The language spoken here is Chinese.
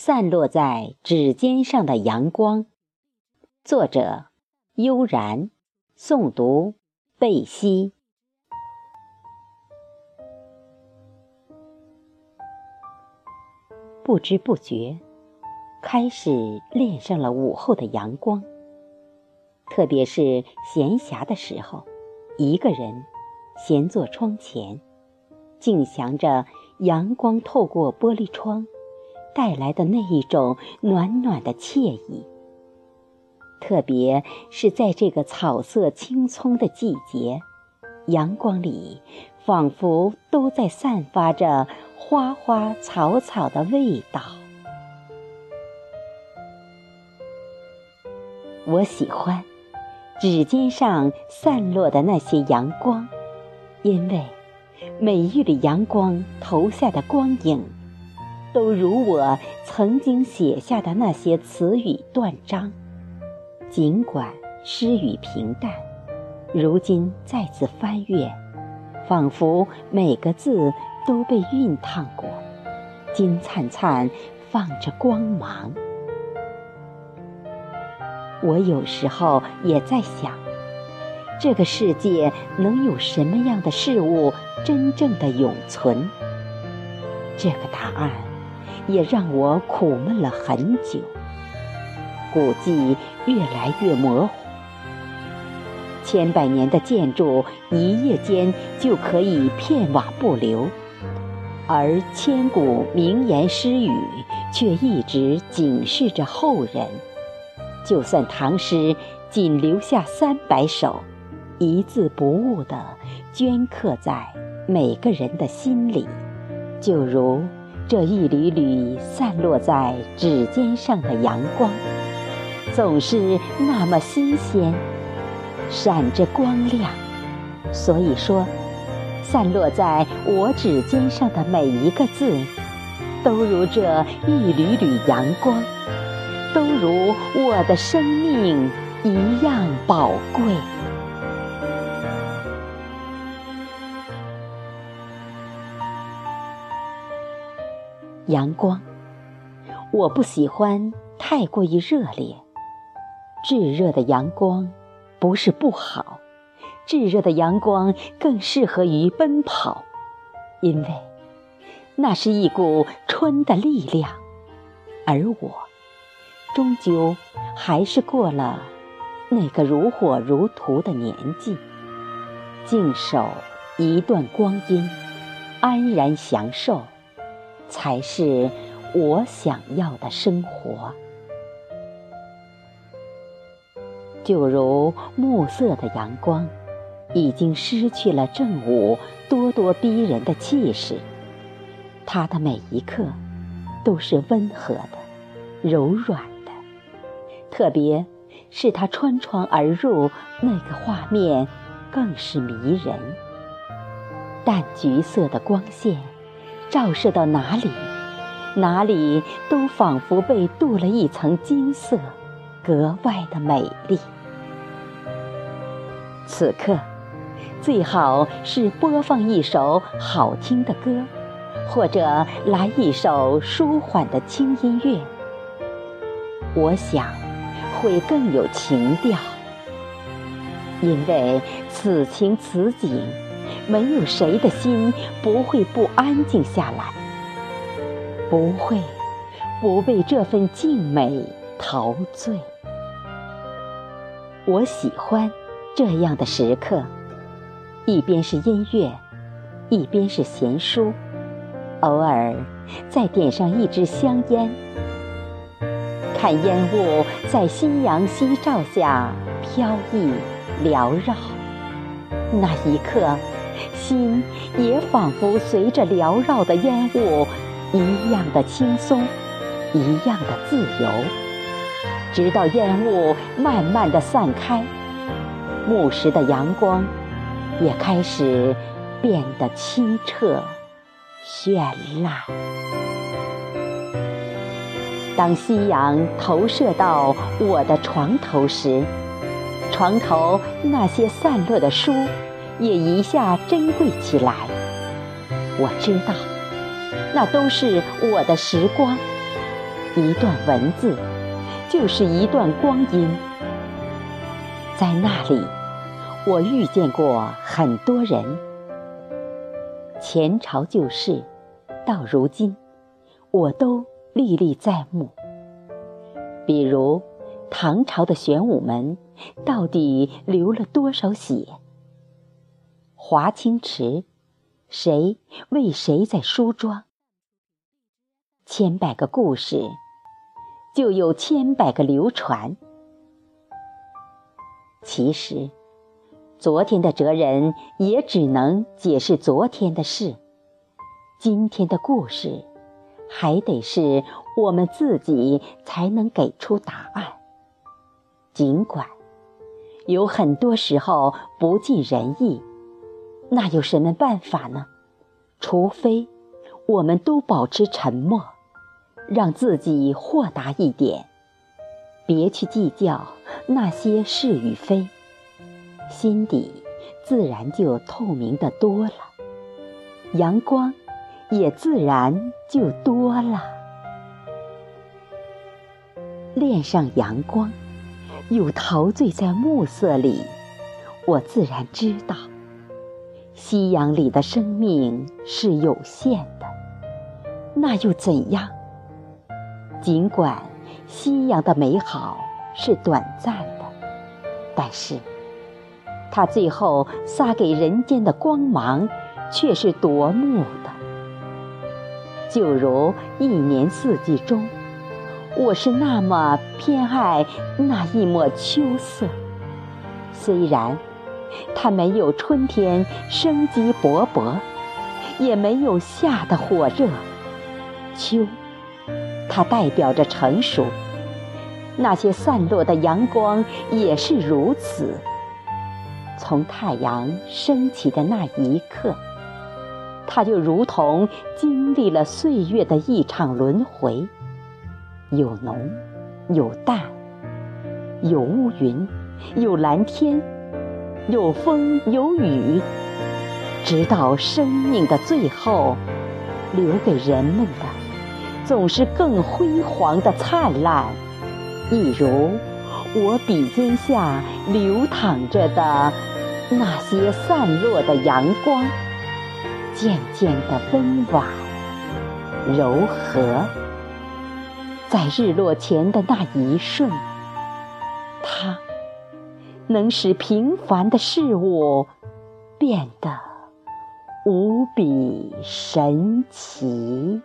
散落在指尖上的阳光，作者：悠然，诵读：贝西。不知不觉，开始恋上了午后的阳光。特别是闲暇的时候，一个人闲坐窗前，静享着阳光透过玻璃窗带来的那一种暖暖的惬意。特别是在这个草色青葱的季节，阳光里仿佛都在散发着花花草草的味道。我喜欢。指尖上散落的那些阳光，因为每一缕阳光投下的光影，都如我曾经写下的那些词语断章。尽管诗语平淡，如今再次翻阅，仿佛每个字都被熨烫过，金灿灿放着光芒。我有时候也在想，这个世界能有什么样的事物真正的永存？这个答案也让我苦闷了很久。古迹越来越模糊，千百年的建筑一夜间就可以片瓦不留，而千古名言诗语却一直警示着后人。就算唐诗仅留下三百首，一字不误地镌刻在每个人的心里，就如这一缕缕散落在指尖上的阳光，总是那么新鲜，闪着光亮。所以说，散落在我指尖上的每一个字，都如这一缕缕阳光。都如我的生命一样宝贵。阳光，我不喜欢太过于热烈。炙热的阳光不是不好，炙热的阳光更适合于奔跑，因为那是一股春的力量，而我。终究还是过了那个如火如荼的年纪，静守一段光阴，安然享受，才是我想要的生活。就如暮色的阳光，已经失去了正午咄咄逼人的气势，它的每一刻都是温和的、柔软的。特别是它穿窗而入，那个画面更是迷人。淡橘色的光线照射到哪里，哪里都仿佛被镀了一层金色，格外的美丽。此刻，最好是播放一首好听的歌，或者来一首舒缓的轻音乐。我想。会更有情调，因为此情此景，没有谁的心不会不安静下来，不会不被这份静美陶醉。我喜欢这样的时刻，一边是音乐，一边是闲书，偶尔再点上一支香烟。看烟雾在夕阳西照下飘逸缭绕，那一刻，心也仿佛随着缭绕的烟雾一样的轻松，一样的自由。直到烟雾慢慢的散开，暮时的阳光也开始变得清澈绚烂。当夕阳投射到我的床头时，床头那些散落的书也一下珍贵起来。我知道，那都是我的时光，一段文字，就是一段光阴。在那里，我遇见过很多人，前朝旧事，到如今，我都历历在目。比如，唐朝的玄武门到底流了多少血？华清池，谁为谁在梳妆？千百个故事，就有千百个流传。其实，昨天的哲人也只能解释昨天的事，今天的故事，还得是我们自己才能给出答案。尽管有很多时候不尽人意，那有什么办法呢？除非我们都保持沉默，让自己豁达一点，别去计较。那些是与非，心底自然就透明的多了，阳光也自然就多了。恋上阳光，又陶醉在暮色里，我自然知道，夕阳里的生命是有限的。那又怎样？尽管夕阳的美好。是短暂的，但是，它最后撒给人间的光芒却是夺目的。就如一年四季中，我是那么偏爱那一抹秋色。虽然它没有春天生机勃勃，也没有夏的火热，秋，它代表着成熟。那些散落的阳光也是如此。从太阳升起的那一刻，它就如同经历了岁月的一场轮回，有浓，有淡，有乌云，有蓝天，有风，有雨，直到生命的最后，留给人们的，总是更辉煌的灿烂。一如我笔尖下流淌着的那些散落的阳光，渐渐的温婉柔和，在日落前的那一瞬，它能使平凡的事物变得无比神奇。